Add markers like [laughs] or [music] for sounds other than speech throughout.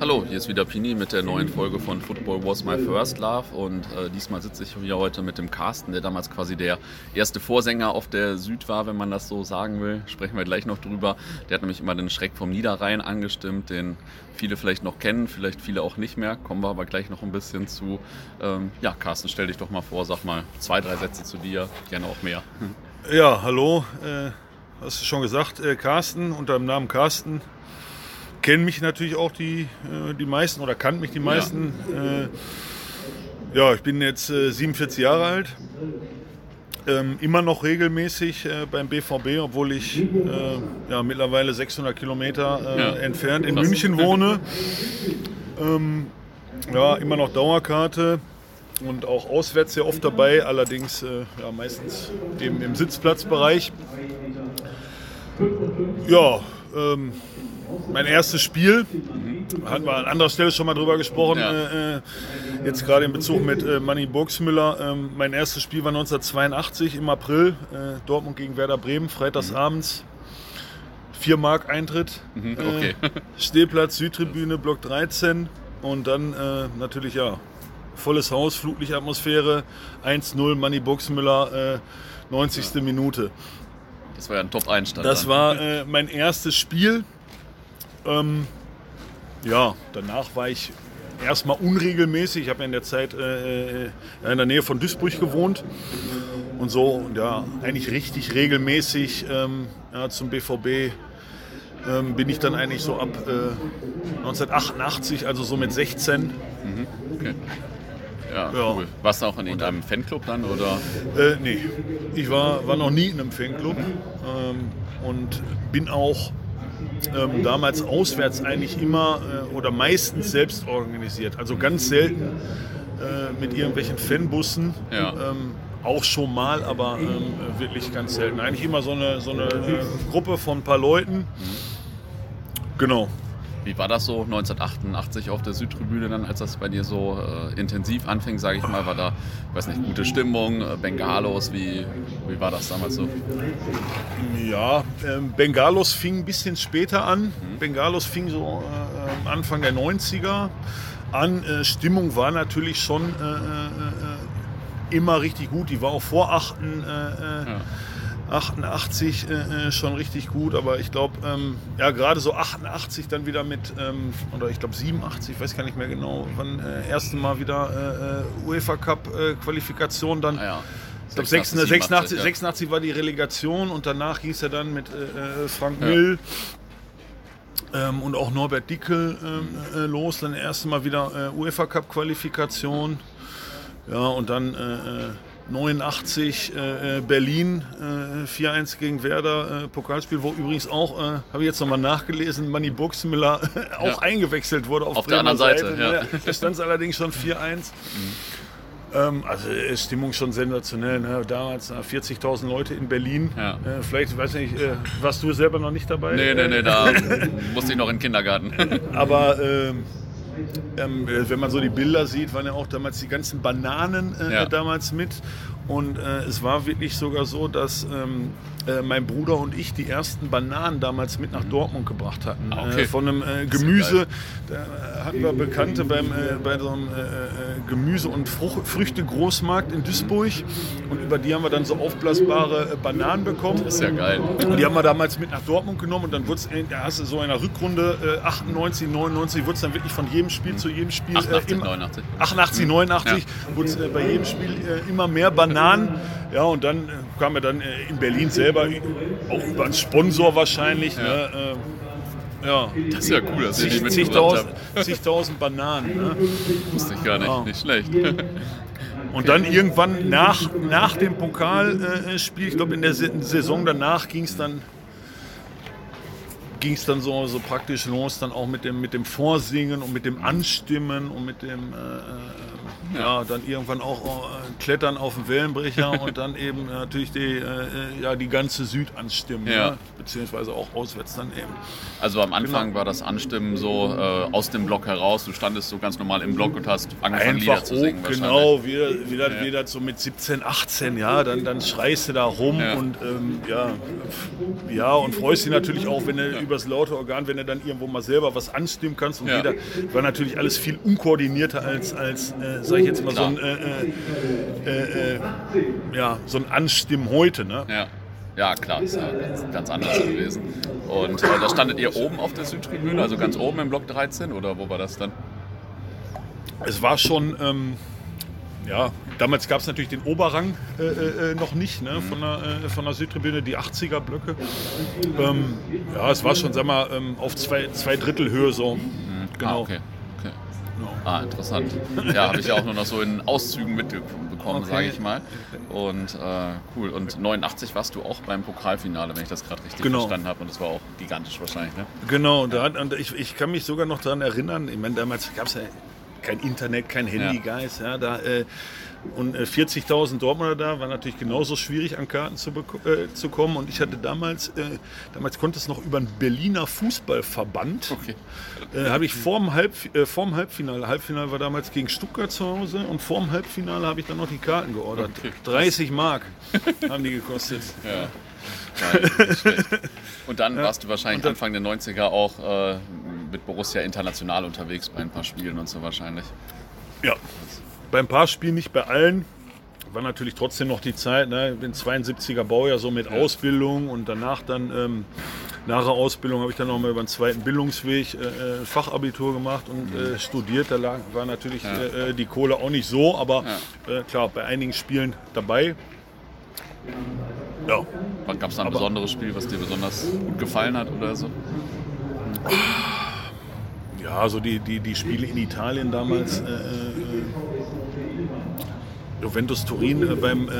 Hallo, hier ist wieder Pini mit der neuen Folge von Football Was My First Love und äh, diesmal sitze ich hier heute mit dem Carsten, der damals quasi der erste Vorsänger auf der Süd war, wenn man das so sagen will. Sprechen wir gleich noch drüber. Der hat nämlich immer den Schreck vom Niederrhein angestimmt, den viele vielleicht noch kennen, vielleicht viele auch nicht mehr. Kommen wir aber gleich noch ein bisschen zu. Ähm, ja, Carsten, stell dich doch mal vor, sag mal zwei, drei Sätze zu dir, gerne auch mehr. Ja, hallo, äh, hast du schon gesagt, äh, Carsten, unter dem Namen Carsten kennen mich natürlich auch die, äh, die meisten oder kannten mich die meisten. Ja, äh, ja ich bin jetzt äh, 47 Jahre alt. Ähm, immer noch regelmäßig äh, beim BVB, obwohl ich äh, ja, mittlerweile 600 Kilometer äh, ja, entfernt in. München wohne. Ähm, ja, immer noch Dauerkarte und auch auswärts sehr oft dabei, allerdings ja, meistens eben im Sitzplatzbereich. Ja, ähm, mein erstes Spiel, hatten wir an anderer Stelle schon mal drüber gesprochen, ja. äh, äh jetzt gerade in Bezug mit äh, Manny Burgsmüller. Ähm, mein erstes Spiel war 1982 im April, äh, Dortmund gegen Werder Bremen, freitagsabends. 4 Mark Eintritt, mhm, äh, okay. [laughs] Stehplatz, Südtribüne, Block 13 und dann äh, natürlich ja, volles Haus, Flutlichtatmosphäre, 1-0, Manny Burgsmüller, 90. Ja. Minute. Das war ja ein Top-Einstand. Das dann. war mein erstes Spiel. Ähm, ja, danach war ich erstmal unregelmäßig. Ich habe ja in der Zeit äh, äh, in der Nähe von Duisburg gewohnt und so und ja, eigentlich richtig regelmäßig ähm, ja, zum BVB ähm, bin ich dann eigentlich so ab äh, 1988, also so mit 16. Mhm, okay. Ja, ja, cool. Warst du auch in irgendeinem Fanclub dann oder? Äh, nee, ich war, war noch nie in einem Fanclub ähm, und bin auch ähm, damals auswärts eigentlich immer äh, oder meistens selbst organisiert. Also ganz selten äh, mit irgendwelchen Fanbussen. Ja. Ähm, auch schon mal, aber ähm, wirklich ganz selten. Eigentlich immer so eine, so eine äh, Gruppe von ein paar Leuten. Mhm. Genau. Wie war das so 1988 auf der Südtribüne dann, als das bei dir so äh, intensiv anfing, sage ich mal? War da, weiß nicht, gute Stimmung, äh, Bengalos, wie, wie war das damals so? Ja, äh, Bengalos fing ein bisschen später an. Mhm. Bengalos fing so äh, Anfang der 90er an. Äh, Stimmung war natürlich schon äh, immer richtig gut. Die war auch vor 8. Ja 88 äh, äh, schon richtig gut, aber ich glaube, ähm, ja, gerade so 88 dann wieder mit, ähm, oder ich glaube 87, ich weiß gar nicht mehr genau, wann äh, erste Mal wieder äh, äh UEFA Cup äh, Qualifikation dann. Ah, ja. Ich glaube 86, 86, 86, war die Relegation und danach hieß er dann mit Frank ja. Mill ähm, und auch Norbert Dickel ähm, los, dann erste Mal wieder UEFA Cup Qualifikation. Ja, und dann 89 äh, äh, Berlin äh, 4-1 gegen Werder äh, Pokalspiel, wo übrigens auch, äh, habe ich jetzt nochmal nachgelesen, Manny Buxmüller auch ja. eingewechselt wurde auf, auf der anderen Seite. Seite. Ja. Da stand es allerdings schon 4-1. [laughs] Mhm. Ähm, also Stimmung schon sensationell. Ne? Damals 40.000 Leute in Berlin. Ja. Äh, vielleicht, weiß nicht, warst du selber noch nicht dabei? Nee, nee, nee, da [laughs] musste ich noch in den Kindergarten. Aber ähm, ähm, äh, wenn man so die Bilder sieht, waren ja auch damals die ganzen Bananen äh, ja. damals mit. Und äh, es war wirklich sogar so, dass ähm, äh, mein Bruder und ich die ersten Bananen damals mit nach mhm. Dortmund gebracht hatten. Ah, okay. Äh, von einem äh, Gemüse. Da hatten wir Bekannte beim, äh, bei so einem äh, Gemüse- und Fruch Früchte-Großmarkt in Duisburg. Und über die haben wir dann so aufblasbare Bananen bekommen. Das ist ja geil. Und die haben wir damals mit nach Dortmund genommen. Und dann wurde es, da hast du so in der Rückrunde 98, 99, wurde es dann wirklich von jedem Spiel mhm. zu jedem Spiel. 88, 89. 88, 89 ja. wurde es bei jedem Spiel immer mehr Bananen. Ja, und dann kam er dann in Berlin selber auch über einen Sponsor wahrscheinlich. Ja. Ne, äh, ja. Das ist ja cool, dass ich nicht zigtausend, [laughs] zigtausend Bananen. Ne? Wusste ich gar nicht, ja. nicht schlecht. [laughs] Und dann irgendwann nach, nach dem Pokalspiel, ich glaube in der Saison danach ging es dann ging es dann so, so praktisch los, dann auch mit dem, mit dem Vorsingen und mit dem Anstimmen und mit dem äh, äh ja, dann irgendwann auch äh, klettern auf den Wellenbrecher [laughs] und dann eben natürlich die, äh, ja, die ganze Süd anstimmen, ja. ne? beziehungsweise auch auswärts dann eben. Also am Anfang genau. war das Anstimmen so äh, aus dem Block heraus, du standest so ganz normal im Block und hast angefangen Einfach Lieder zu singen. Genau, wieder, wieder, ja. wieder so mit 17, 18, ja, dann, dann schreist du da rum und ähm, ja, ja, und freust dich natürlich auch, wenn du über übers laute Organ, wenn du dann irgendwo mal selber was anstimmen kannst. Und Ja. jeder war natürlich alles viel unkoordinierter als, als äh, sag ich jetzt mal, so ein, äh, äh, äh, ja, so ein Anstimmen heute. Ne? Ja. Ja, klar, ist ja ganz, ganz anders gewesen. Und äh, da standet ihr oben auf der Südtribüne, also ganz oben im Block 13 oder wo war das dann? Es war schon, ähm, ja, damals gab es natürlich den Oberrang äh, äh, noch nicht ne, von, der, äh, von der Südtribüne, die 80er-Blöcke. Ähm, ja, es war schon, sag mal, ähm, auf zwei, zwei Drittel Höhe so. Genau. Ah, okay. okay. Ah, interessant. Ja, habe ich ja auch nur noch so in Auszügen mitbekommen, Okay. sage ich mal. Und äh, cool. Und 89 warst du auch beim Pokalfinale, wenn ich das gerade richtig Genau. verstanden habe. Und das war auch gigantisch wahrscheinlich, ne? Genau, da, und ich, ich kann mich sogar noch daran erinnern, ich meine, damals gab es ja kein Internet, kein Handy, Guys, ja, da, äh, und äh, 40.000 Dortmunder da, war natürlich genauso schwierig an Karten zu, äh, zu kommen und ich hatte damals, äh, damals konnte es noch über den Berliner Fußballverband, Okay. äh, habe ich vorm, Halb, äh, vorm Halbfinale, Halbfinale war damals gegen Stuttgart zu Hause und vorm Halbfinale habe ich dann noch die Karten geordert. Okay. 30 Mark [laughs] haben die gekostet. Ja. Schlecht. Und dann warst du wahrscheinlich dann- Anfang der 90er auch äh, mit Borussia international unterwegs bei ein paar Spielen und so wahrscheinlich. Ja, bei ein paar Spielen nicht bei allen. War natürlich trotzdem noch die Zeit, ne? Ich bin 72er Baujahr, so mit Ausbildung und danach dann, ähm, nach der Ausbildung habe ich dann nochmal über den zweiten Bildungsweg äh, äh, Fachabitur gemacht und äh, studiert. Da lag, war natürlich Ja. äh, äh, die Kohle auch nicht so, aber äh, klar, bei einigen Spielen dabei. Ja, Gab es da ein Aber- besonderes Spiel, was dir besonders gut gefallen hat oder so? Ja, so die, die, die Spiele in Italien damals. Äh, äh, Juventus Turin, äh, beim, äh,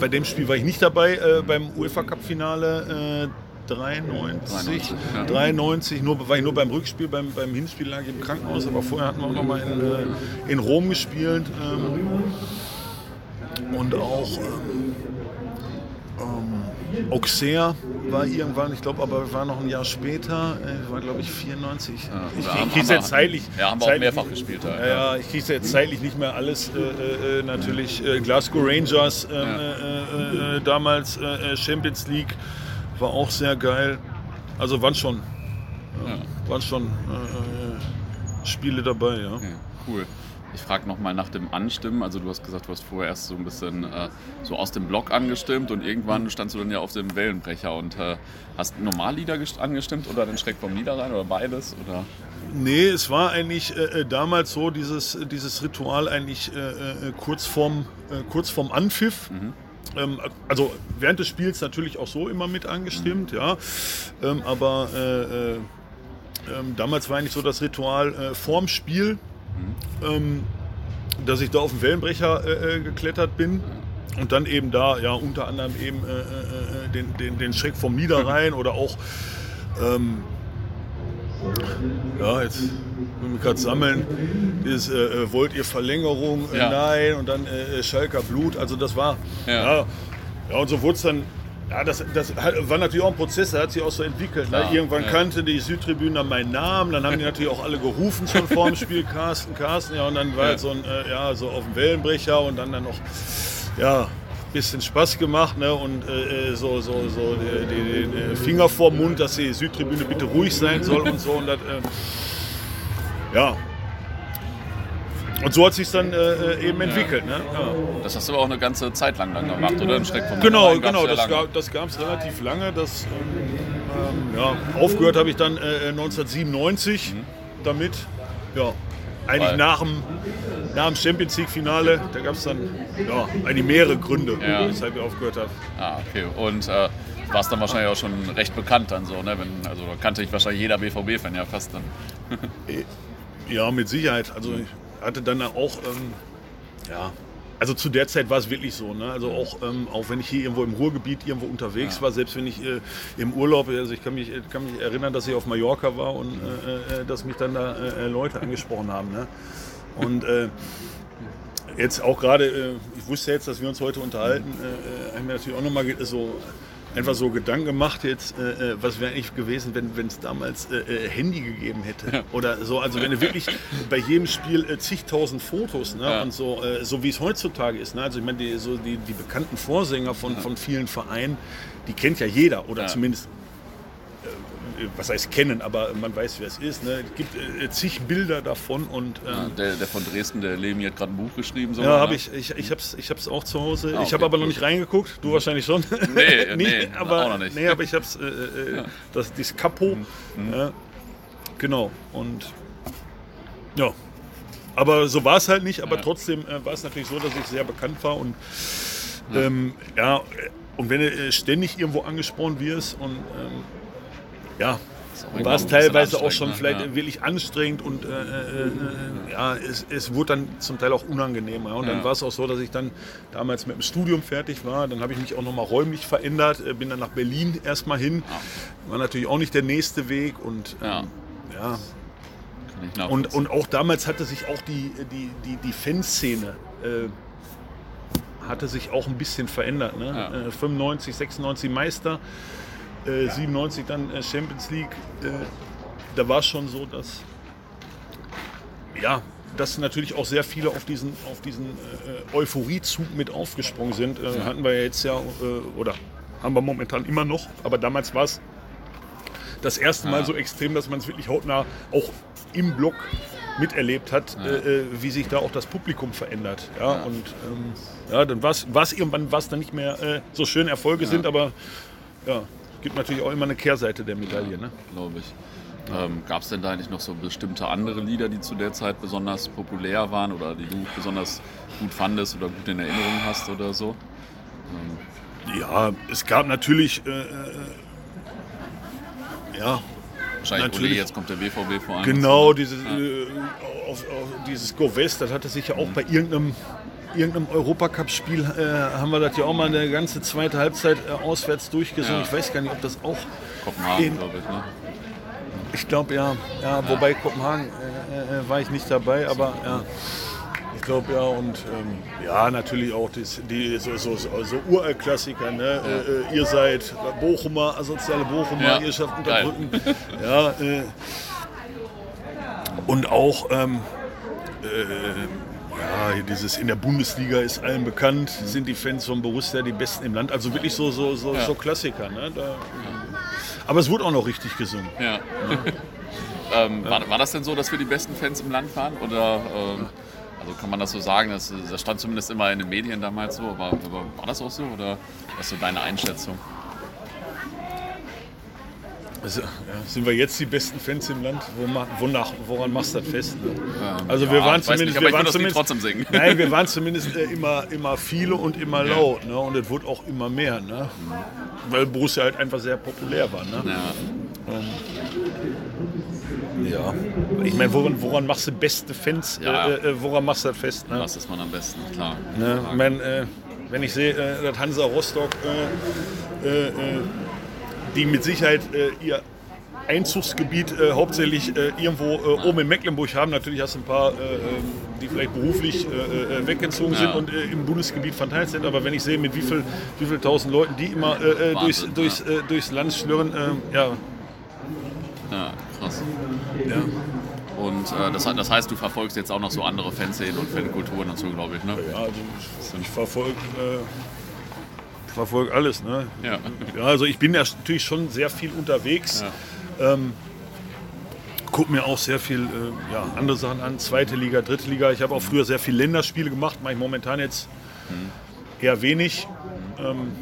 bei dem Spiel war ich nicht dabei, äh, beim UEFA Cup Finale. Äh, 93, 93, ja. 93, nur, war ich nur beim Rückspiel, beim, beim Hinspiel lag ich im Krankenhaus, aber vorher hatten wir auch noch mal in, äh, in Rom gespielt. Ähm, und auch ähm, ähm, Auxerre war irgendwann, ich glaube, aber war noch ein Jahr später, äh, war glaube ich 94. Ja, ich haben krieg's wir- jetzt zeitlich. Ja, haben wir auch mehrfach gespielt. Ja, Ja, ja, ich krieg's jetzt zeitlich nicht mehr alles. Äh, äh, äh, natürlich äh, Glasgow Rangers, ähm, Ja. äh, damals Champions League, war auch sehr geil. Also waren schon, waren schon Spiele dabei, ja. Cool. Ich frage nochmal nach dem Anstimmen. Also du hast gesagt, du hast vorher erst so ein bisschen äh, so aus dem Block angestimmt und irgendwann standst du dann ja auf dem Wellenbrecher und äh, hast Normallieder gest- angestimmt oder den Schreck vom Niederrhein oder beides? Oder? Nee, es war eigentlich äh, äh, damals so, dieses, dieses Ritual eigentlich äh, äh, kurz, vorm, äh, kurz vorm Anpfiff. Ähm, also während des Spiels natürlich auch so immer mit angestimmt, ja. Ähm, aber äh, äh, ähm, damals war eigentlich so das Ritual äh, vorm Spiel, ähm, dass ich da auf den Wellenbrecher äh, äh, geklettert bin. Und dann eben da, ja, unter anderem eben äh, äh, äh, den, den, den Schreck vom Niederrhein oder auch ähm, ja, jetzt muss ich mich gerade sammeln. Dieses, äh, wollt ihr Verlängerung? Ja. Nein. Und dann Schalker Blut. Also das war, Ja. ja. Ja, und so wurde es dann, ja, das, das war natürlich auch ein Prozess, der hat sich auch so entwickelt. Ne? Irgendwann ja. kannte die Südtribüne dann meinen Namen, dann haben die natürlich auch alle gerufen schon vor dem Spiel, Carsten, Carsten. Ja, und dann war Ja. halt so ein, äh, ja, so auf dem Wellenbrecher und dann dann noch, ja, bisschen Spaß gemacht ne? und äh, äh, so, so, so die, die, den äh, Finger vorm Mund, dass die Südtribüne bitte ruhig sein soll und so. Und das, äh, ja. Und so hat sich dann äh, äh, eben entwickelt. Ne? Ja. Das hast du aber auch eine ganze Zeit lang dann gemacht, oder? Den Schreck vom Genau, genau, das, gab, das gab es relativ lange. Das, ähm, ähm, ja, aufgehört habe ich dann äh, 1997 damit. Ja, eigentlich Weil- nach dem, nach dem Champions League-Finale. Da gab es dann ja, eigentlich mehrere Gründe, Ja. weshalb ich aufgehört habe. Ah, okay. Und äh, warst dann wahrscheinlich auch schon recht bekannt dann so, ne? Wenn, also da kannte ich wahrscheinlich jeder BVB-Fan ja fast dann. [laughs] Ja, mit Sicherheit. Also ich hatte dann auch, ähm, ja, also zu der Zeit war es wirklich so. Ne? Also auch, ähm, auch wenn ich hier irgendwo im Ruhrgebiet irgendwo unterwegs war, selbst wenn ich äh, im Urlaub, also ich kann mich, kann mich erinnern, dass ich auf Mallorca war und äh, äh, dass mich dann da äh, Leute angesprochen haben. Ne? Und äh, jetzt auch gerade, äh, ich wusste jetzt, dass wir uns heute unterhalten, äh, äh, haben wir natürlich auch nochmal so einfach so Gedanken gemacht jetzt, äh, äh, was wäre eigentlich gewesen, wenn es damals äh, äh, Handy gegeben hätte oder so. Also wenn du wirklich bei jedem Spiel äh, zigtausend Fotos ne? Ja. und so, äh, so wie es heutzutage ist. Ne? Also ich meine, die, so die, die bekannten Vorsänger von, von vielen Vereinen, die kennt ja jeder oder Ja. zumindest was heißt kennen, aber man weiß, wer es ist. Ne? Es gibt äh, zig Bilder davon und ähm, Ja, der, der von Dresden, der Lemi hat gerade ein Buch geschrieben. ja, habe ne? ich, ich, ich habe es ich hab's auch zu Hause. Ah, ich habe okay, aber noch cool. nicht reingeguckt, du wahrscheinlich schon. [laughs] Nee, nee, aber, auch noch nicht. Nee, aber ich habe es, äh, äh, das, dieses Kapo. Mhm. Ja, genau, und ja. Aber so war es halt nicht, aber Ja. trotzdem äh, war es natürlich so, dass ich sehr bekannt war und ähm, ja, äh, und wenn du äh, ständig irgendwo angesprochen wirst und ähm, ja, war es teilweise auch schon ne? vielleicht Ja. wirklich anstrengend und äh, äh, äh, ja, es, es wurde dann zum Teil auch unangenehmer. Und dann Ja. war es auch so, dass ich dann damals mit dem Studium fertig war. Dann habe ich mich auch nochmal räumlich verändert, äh, bin dann nach Berlin erstmal hin. War natürlich auch nicht der nächste Weg und Ja. ähm, ja. Und, und auch damals hatte sich auch die, die, die, die Fanszene äh, hatte sich auch ein bisschen verändert. Ne? Ja. Äh, 95, 96 Meister, äh, 97 dann äh, Champions League. Äh, da war es schon so, dass ja, dass natürlich auch sehr viele auf diesen, auf diesen äh, Euphoriezug mit aufgesprungen sind. Äh, Hatten wir ja jetzt ja, äh, oder haben wir momentan immer noch, aber damals war es das erste Mal Ja. so extrem, dass man es wirklich hautnah auch im Block miterlebt hat, Ja. äh, äh, wie sich da auch das Publikum verändert. Ja, Ja. und ähm, ja, dann war es irgendwann war's dann nicht mehr äh, so schön Erfolge sind, aber ja, gibt natürlich auch immer eine Kehrseite der Medaille. Ne? glaube ich. Ähm, Gab es denn da eigentlich noch so bestimmte andere Lieder, die zu der Zeit besonders populär waren oder die du besonders gut fandest oder gut in Erinnerung hast oder so? Ja, es gab natürlich, äh, äh, ja, Wahrscheinlich Natürlich. Ole, jetzt kommt der BVB vor allem. genau, dieses, Ja. äh, auf, auf dieses Go West, das hatte sich ja auch bei irgendeinem, irgendeinem Europacup-Spiel, äh, haben wir das ja auch mal eine ganze zweite Halbzeit äh, auswärts durchgesungen. Ja. Ich weiß gar nicht, ob das auch, Kopenhagen, glaube ich. Ne? ich glaube ja, ja, wobei Kopenhagen äh, äh, war ich nicht dabei, aber ja. Ich glaube ja und ähm, ja natürlich auch das, die so, so, so, so Uralt-Klassiker. Ne? Äh, äh, ihr seid Bochumer, asoziale Bochumer, Ja, ihr schafft. Unterbrücken. ja, äh, und auch ähm, äh, ja, dieses in der Bundesliga ist allen bekannt, sind die Fans von Borussia die besten im Land. Also wirklich so, so, so, Ja. so Klassiker. Ne? Da, aber es wurde auch noch richtig gesungen. Ja. [laughs] ähm, war, war das denn so, dass wir die besten Fans im Land waren? Oder ähm, also kann man das so sagen? Das, das stand zumindest immer in den Medien damals so, aber, aber war das auch so? Oder was ist so deine Einschätzung? Also, ja, sind wir jetzt die besten Fans im Land? Wonach, woran machst du das fest? Ne? Ähm, Also ja, wir waren ich weiß zumindest, nicht, wir waren zumindest trotzdem singen. Nein, wir [laughs] waren zumindest äh, immer, immer viele und immer laut. Ne? Und es wurde auch immer mehr. Ne? Weil Borussia halt einfach sehr populär war. Ne? Ja, Ja. Ich meine, woran, woran machst du beste Fans? Ja, ja. Äh, äh, woran machst du das fest? Ne? was ist man am besten? Klar. Ne? Ich mein, äh, wenn ich sehe, äh, dass Hansa Rostock, äh, äh, äh, die mit Sicherheit äh, ihr Einzugsgebiet äh, hauptsächlich äh, irgendwo äh, oben in Mecklenburg haben. Natürlich hast du ein paar, äh, ähm, die vielleicht beruflich äh, äh, weggezogen sind Ja. und im Bundesgebiet verteilt sind. Aber wenn ich sehe, mit wie viel, wie viel tausend Leuten die immer durchs, durchs, durchs Land schlürren, äh, ja, Ja, krass. ja. Und äh, das, das heißt, du verfolgst jetzt auch noch so andere Fanszenen und Fankulturen und so, glaube ich, ne? ja also ich verfolge äh, verfolg alles. Ne? Ja. Ja, also ich bin ja natürlich schon sehr viel unterwegs. Ja. Ähm, guck mir auch sehr viel äh, ja, andere Sachen an, zweite Liga, dritte Liga. Ich habe auch früher sehr viel Länderspiele gemacht, mache ich momentan jetzt eher wenig. Ähm,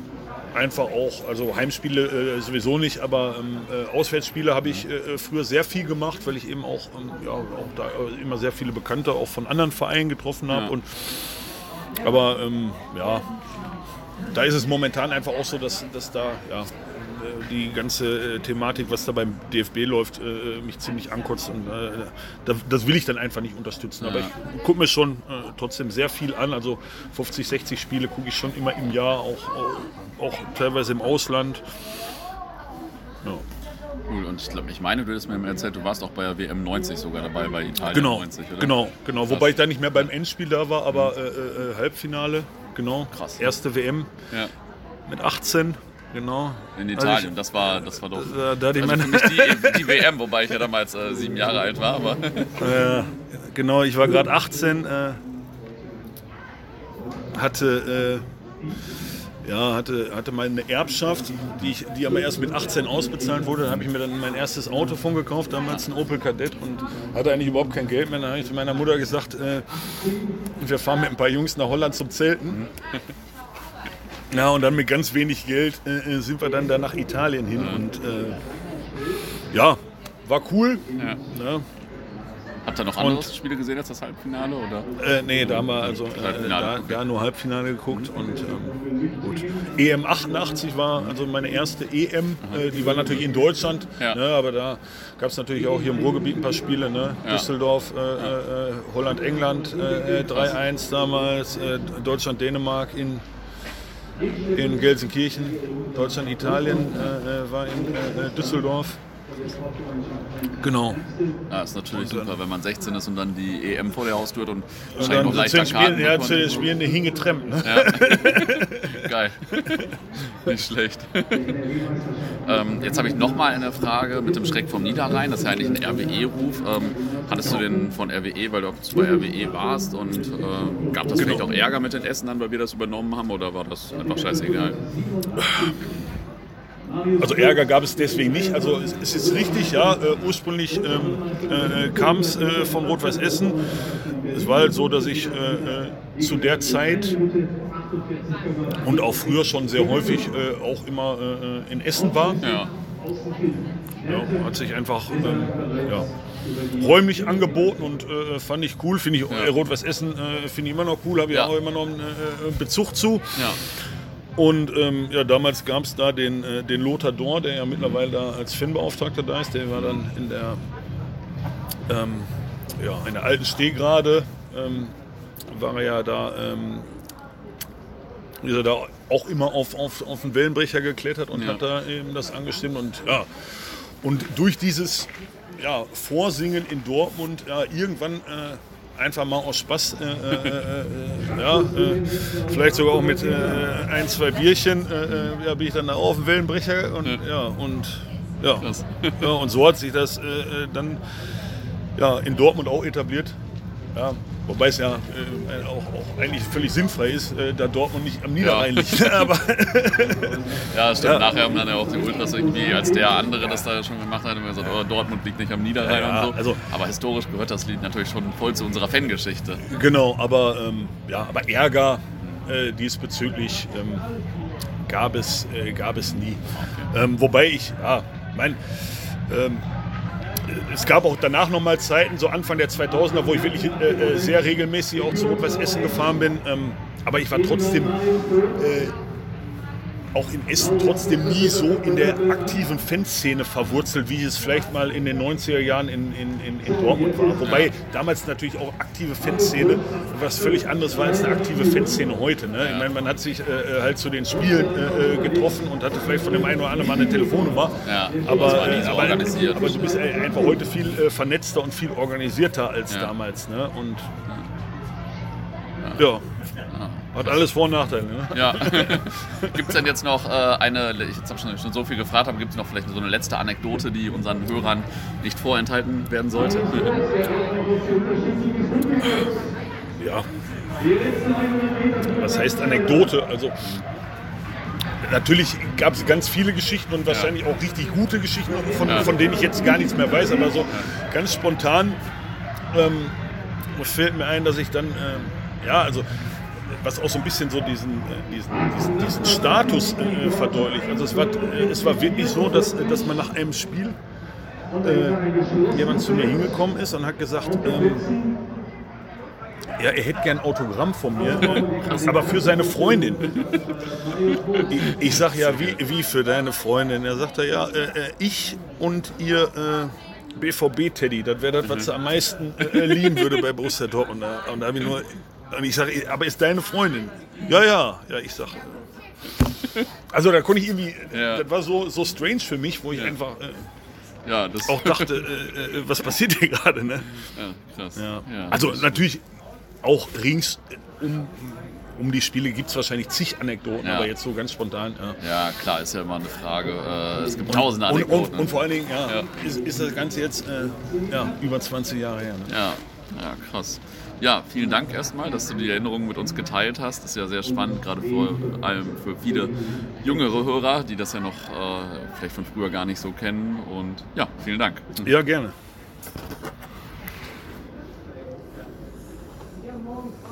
einfach auch, also Heimspiele äh, sowieso nicht, aber ähm, äh, Auswärtsspiele habe ich äh, früher sehr viel gemacht, weil ich eben auch, ähm, ja, auch da äh, immer sehr viele Bekannte auch von anderen Vereinen getroffen habe. Ja. Und, aber ähm, ja, da ist es momentan einfach auch so, dass, dass da ja, äh, die ganze äh, Thematik, was da beim DFB läuft, äh, mich ziemlich ankotzt. Und äh, da, das will ich dann einfach nicht unterstützen. Aber Ja. ich gucke mir schon äh, trotzdem sehr viel an. Also 50, 60 Spiele gucke ich schon immer im Jahr, auch, auch, auch teilweise im Ausland. Ja. Cool. Und ich glaube, ich meine, du hättest mir erzählt, du warst auch bei der WM 90 sogar dabei, bei Italien Genau, 90, oder? genau, genau. Wobei ich da nicht mehr beim Endspiel da war, aber äh, äh, Halbfinale, genau. Krass. Erste WM Ja, mit 18, genau. in Also Italien. Das war, das war doch. ich, da, da ich Also die, die WM, wobei ich ja damals äh, sieben Jahre alt war, aber [laughs] Äh, genau, ich war gerade 18, äh, hatte, äh, ja, hatte, hatte mal eine Erbschaft, die, ich, die aber erst mit 18 ausbezahlt wurde. Da habe ich mir dann mein erstes Auto von gekauft, damals ein Opel Kadett und hatte eigentlich überhaupt kein Geld mehr. Dann habe ich zu meiner Mutter gesagt, äh, wir fahren mit ein paar Jungs nach Holland zum Zelten. Ja, und dann mit ganz wenig Geld äh, äh sind wir dann da nach Italien hin. Und äh, ja, war cool. Ja. Ja. Habt ihr noch andere und, Spiele gesehen als das Halbfinale? Oder? Äh, nee, da haben wir also äh, da, da, nur Halbfinale geguckt und ähm, gut. EM 88 war also meine erste EM, äh, die war natürlich in Deutschland, ja. ne, aber da gab es natürlich auch hier im Ruhrgebiet ein paar Spiele, ne? Ja. Düsseldorf, äh, äh, Holland, England 3-1 äh, damals, Deutschland, Dänemark in in Gelsenkirchen, Deutschland, Italien war in Düsseldorf. Genau. Ja, ist natürlich super, wenn man 16 ist und dann die EM vor der Haustür und, und dann noch leichter Spielen, Ja, zu den Spielen eine hingetrennt. Ne? Ja. [laughs] Geil. [laughs] Nicht schlecht. ähm, jetzt habe ich nochmal eine Frage mit dem Schreck vom Niederrhein. Das ist ja eigentlich ein RWE-Ruf. Ähm, hattest du den von RWE, weil du auch bei RWE warst und äh, gab das genau. vielleicht auch Ärger mit den Essen dann, weil wir das übernommen haben oder war das einfach scheißegal? [laughs] Also Ärger gab es deswegen nicht. Also es ist richtig, ja, äh, ursprünglich ähm, äh, kam es äh, von Rot-Weiß Essen. Es war halt so, dass ich äh, äh, zu der Zeit und auch früher schon sehr häufig äh, auch immer in Essen war. Ja. Ja, hat sich einfach ähm, ja, räumlich angeboten und äh, fand ich cool. Finde ich ja. Rot-Weiß Essen äh, finde ich immer noch cool, habe ich ja. auch immer noch einen äh, Bezug zu. Und ähm, ja, damals gab es da den, äh, den Lothar Dor, der ja mittlerweile da als Fanbeauftragter da ist. Der war dann in der, ähm, ja, in der alten Stehgrade, ähm, war er ja da, ähm, ist er da auch immer auf, auf, auf den Wellenbrecher geklettert und ja. hat da eben das angestimmt. Und ja, und durch dieses ja, Vorsingen in Dortmund, ja, irgendwann äh, einfach mal aus Spaß, äh, äh, äh ja, äh, vielleicht sogar auch mit äh, ein, zwei Bierchen, ja, bin ich dann da auf dem Wellenbrecher und ja, und ja, ja und so hat sich das dann ja, in Dortmund auch etabliert. Ja, wobei es ja äh, auch, auch, eigentlich völlig sinnfrei ist, äh, da Dortmund nicht am Niederrhein ja. liegt. Aber [laughs] ja, stimmt. Ja. Nachher haben dann ja auch die Ultras irgendwie, als der andere das da schon gemacht hat, immer gesagt, oh, Dortmund liegt nicht am Niederrhein ja, und so. Also, aber historisch gehört das Lied natürlich schon voll zu unserer Fangeschichte. Genau, aber, ähm, ja, aber Ärger äh, diesbezüglich ähm, gab, es, äh, gab es nie. Okay. Ähm, wobei ich, ja, mein ähm, es gab auch danach nochmal Zeiten, so Anfang der 2000er, wo ich wirklich äh, äh, sehr regelmäßig auch zu Rot-Weiß Essen gefahren bin. Ähm, aber ich war trotzdem äh, auch in Essen trotzdem nie so in der aktiven Fanszene verwurzelt, wie es vielleicht mal in den 90er Jahren in, in, in, in Dortmund war. Wobei damals natürlich auch aktive Fanszene was völlig anderes war als eine aktive Fanszene heute. Ne? Ich meine, man hat sich äh, äh halt zu den Spielen äh, äh, getroffen und hatte vielleicht von dem einen oder anderen mal eine Telefonnummer. Ja, aber, so aber, aber, du bist einfach heute viel äh, vernetzter und viel organisierter als ja. damals. Ne? Und ja. ja. Hat alles Vor- und Nachteile. Ne? Ja. [laughs] gibt es denn jetzt noch äh, eine, ich habe schon, schon so viel gefragt, aber gibt es noch vielleicht so eine letzte Anekdote, die unseren Hörern nicht vorenthalten werden sollte? Ja. Was heißt Anekdote? Also natürlich gab es ganz viele Geschichten und wahrscheinlich ja. auch richtig gute Geschichten, von, ja. von, denen ich jetzt gar nichts mehr weiß, aber so ganz spontan ähm, fällt mir ein, dass ich dann, äh, ja, also was auch so ein bisschen so diesen, äh, diesen, diesen, diesen Status äh, verdeutlicht. Also es war, äh, es war wirklich so, dass, äh, dass man nach einem Spiel äh, jemand zu mir hingekommen ist und hat gesagt, ähm, ja, er hätte gern ein Autogramm von mir, aber für seine Freundin. Ich, ich sage ja, wie, wie für deine Freundin? Er sagt ja, äh, ich und ihr BVB-Teddy, das wäre das, was sie am meisten lieben würde bei Borussia Dortmund. Und da habe ich nur und ich sage, aber ist deine Freundin? Ja, ja, ja, ich sage. Also da konnte ich irgendwie, ja. das war so, so strange für mich, wo ich ja. einfach äh, ja, auch dachte, äh, äh, was passiert hier [laughs] gerade? Ne? Ja, krass. Ja. Also natürlich auch rings um, um die Spiele gibt es wahrscheinlich zig Anekdoten, aber jetzt so ganz spontan. Ja, klar, ist ja immer eine Frage. Äh, es gibt tausende Anekdoten. Und, und, und, vor allen Dingen, ja, Ist, ist, das Ganze jetzt äh, über 20 Jahre her. Ne? Ja. Ja, krass. Ja, vielen Dank erstmal, dass du die Erinnerungen mit uns geteilt hast. Das ist ja sehr spannend, gerade vor allem für viele jüngere Hörer, die das ja noch äh, vielleicht von früher gar nicht so kennen. Und ja, vielen Dank. Ja, gerne.